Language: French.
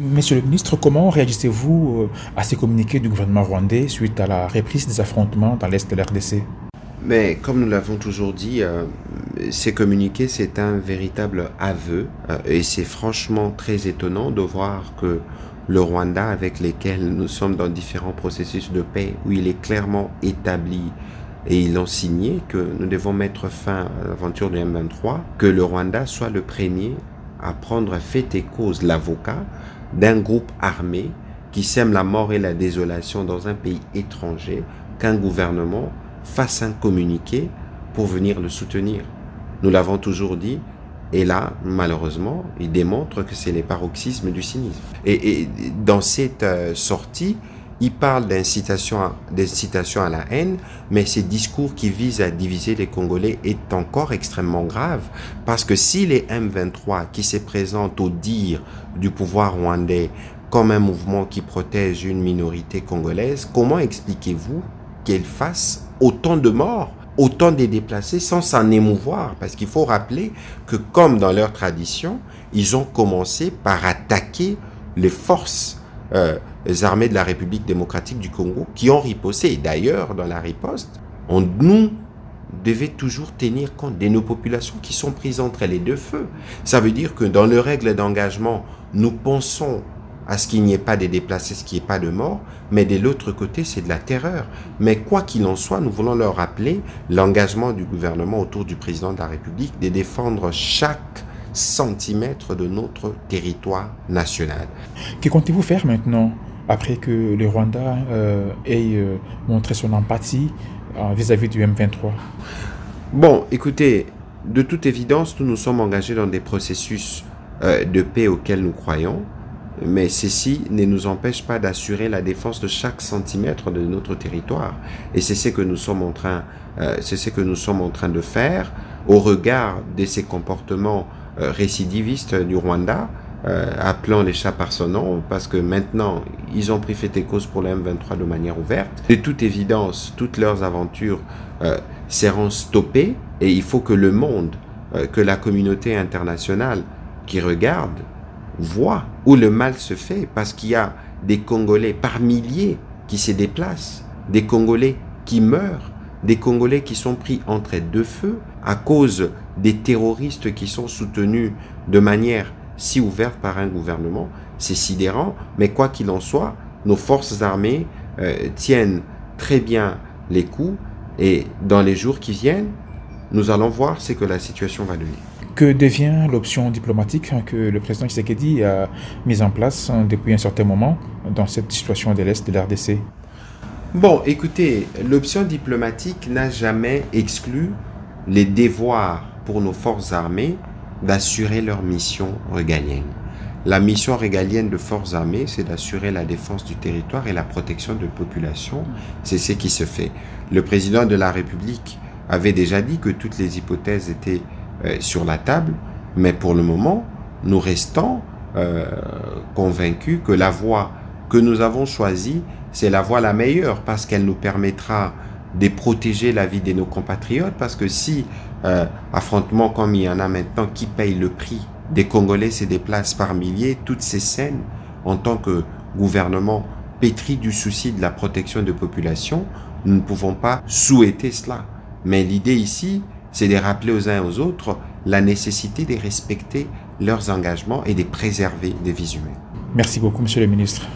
Monsieur le ministre, comment réagissez-vous euh, à ces communiqués du gouvernement rwandais suite à la reprise des affrontements dans l'Est de l'RDC mais comme nous l'avons toujours dit, euh, ces communiqués, c'est un véritable aveu. Euh, et c'est franchement très étonnant de voir que le Rwanda, avec lequel nous sommes dans différents processus de paix, où il est clairement établi et ils l'ont signé que nous devons mettre fin à l'aventure du M23, que le Rwanda soit le premier à prendre fait et cause l'avocat d'un groupe armé qui sème la mort et la désolation dans un pays étranger, qu'un gouvernement fasse un communiqué pour venir le soutenir. Nous l'avons toujours dit, et là, malheureusement, il démontre que c'est les paroxysmes du cynisme. Et, dans cette euh, sortie, il parle d'incitation à, la haine, mais ces discours qui visent à diviser les Congolais est encore extrêmement grave, parce que si les M23 qui se présentent au dire du pouvoir rwandais comme un mouvement qui protège une minorité congolaise, comment expliquez-vous qu'elle fasse autant de morts autant de déplacés sans s'en émouvoir? Parce qu'il faut rappeler que comme dans leur tradition, ils ont commencé par attaquer les forces euh, armées de la République démocratique du Congo qui ont riposté. D'ailleurs, dans la riposte, nous devait toujours tenir compte de nos populations qui sont prises entre les deux feux. Ça veut dire que dans les règles d'engagement, nous pensons à ce qu'il n'y ait pas de déplacés, ce qu'il n'y ait pas de morts, mais de l'autre côté, c'est de la terreur. Mais quoi qu'il en soit, nous voulons leur rappeler l'engagement du gouvernement autour du président de la République de défendre chaque centimètre de notre territoire national. Que comptez-vous faire maintenant? Après que le Rwanda euh, ait euh, montré son empathie euh, vis-à-vis du M23 Bon, écoutez, de toute évidence, nous nous sommes engagés dans des processus de paix auxquels nous croyons, mais ceci ne nous empêche pas d'assurer la défense de chaque centimètre de notre territoire. Et c'est ce que nous sommes en train, c'est ce que nous sommes en train de faire au regard de ces comportements récidivistes du Rwanda euh, appelant les chats par son nom, parce que maintenant, ils ont pris fait et cause pour le M23 de manière ouverte. De toute évidence, toutes leurs aventures euh, seront stoppées, et il faut que le monde, euh, que la communauté internationale qui regarde, voit où le mal se fait, parce qu'il y a des Congolais par milliers qui se déplacent, des Congolais qui meurent, des Congolais qui sont pris entre deux feux à cause des terroristes qui sont soutenus de manière si ouverte par un gouvernement. C'est sidérant, mais quoi qu'il en soit, nos forces armées euh, tiennent très bien les coups et dans les jours qui viennent, nous allons voir ce que la situation va donner. Que devient l'option diplomatique que le président Tshisekedi a mise en place depuis un certain moment dans cette situation de l'Est de l'RDC Bon, écoutez, l'option diplomatique n'a jamais exclu les devoirs pour nos forces armées d'assurer leur mission régalienne. La mission régalienne de forces armées, c'est d'assurer la défense du territoire et la protection de populations. C'est ce qui se fait. Le président de la République avait déjà dit que toutes les hypothèses étaient euh, sur la table, mais pour le moment, nous restons euh, convaincus que la voie que nous avons choisie, c'est la voie la meilleure parce qu'elle nous permettra de protéger la vie de nos compatriotes parce que si euh, affrontement comme il y en a maintenant qui paye le prix des Congolais se déplacent par milliers, toutes ces scènes en tant que gouvernement pétri du souci de la protection de population, nous ne pouvons pas souhaiter cela. Mais l'idée ici, c'est de rappeler aux uns et aux autres la nécessité de respecter leurs engagements et de préserver des vies humaines. Merci beaucoup, Monsieur le Ministre.